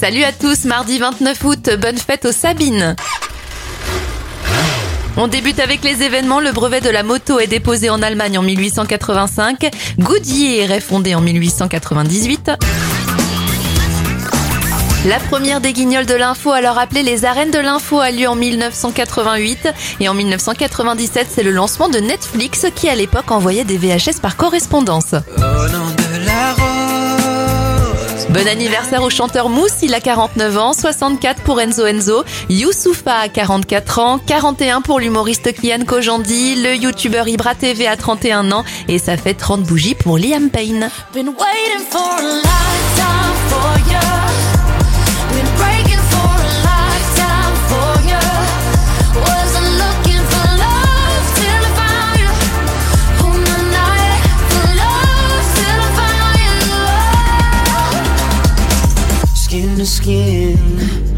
Salut à tous, mardi 29 août, bonne fête aux Sabines. On débute avec les événements. Le brevet de la moto est déposé en Allemagne en 1885. Goodyear est fondé en 1898. La première des guignols de l'info, alors appelée les arènes de l'info, a lieu en 1988 et en 1997, c'est le lancement de Netflix qui à l'époque envoyait des VHS par correspondance. Bon anniversaire au chanteur Mousse, il a 49 ans, 64 pour Enzo Enzo, Youssoufa a 44 ans, 41 pour l'humoriste Kian Kojandi, le youtubeur Ibra TV a 31 ans et ça fait 30 bougies pour Liam Payne. Skin to skin.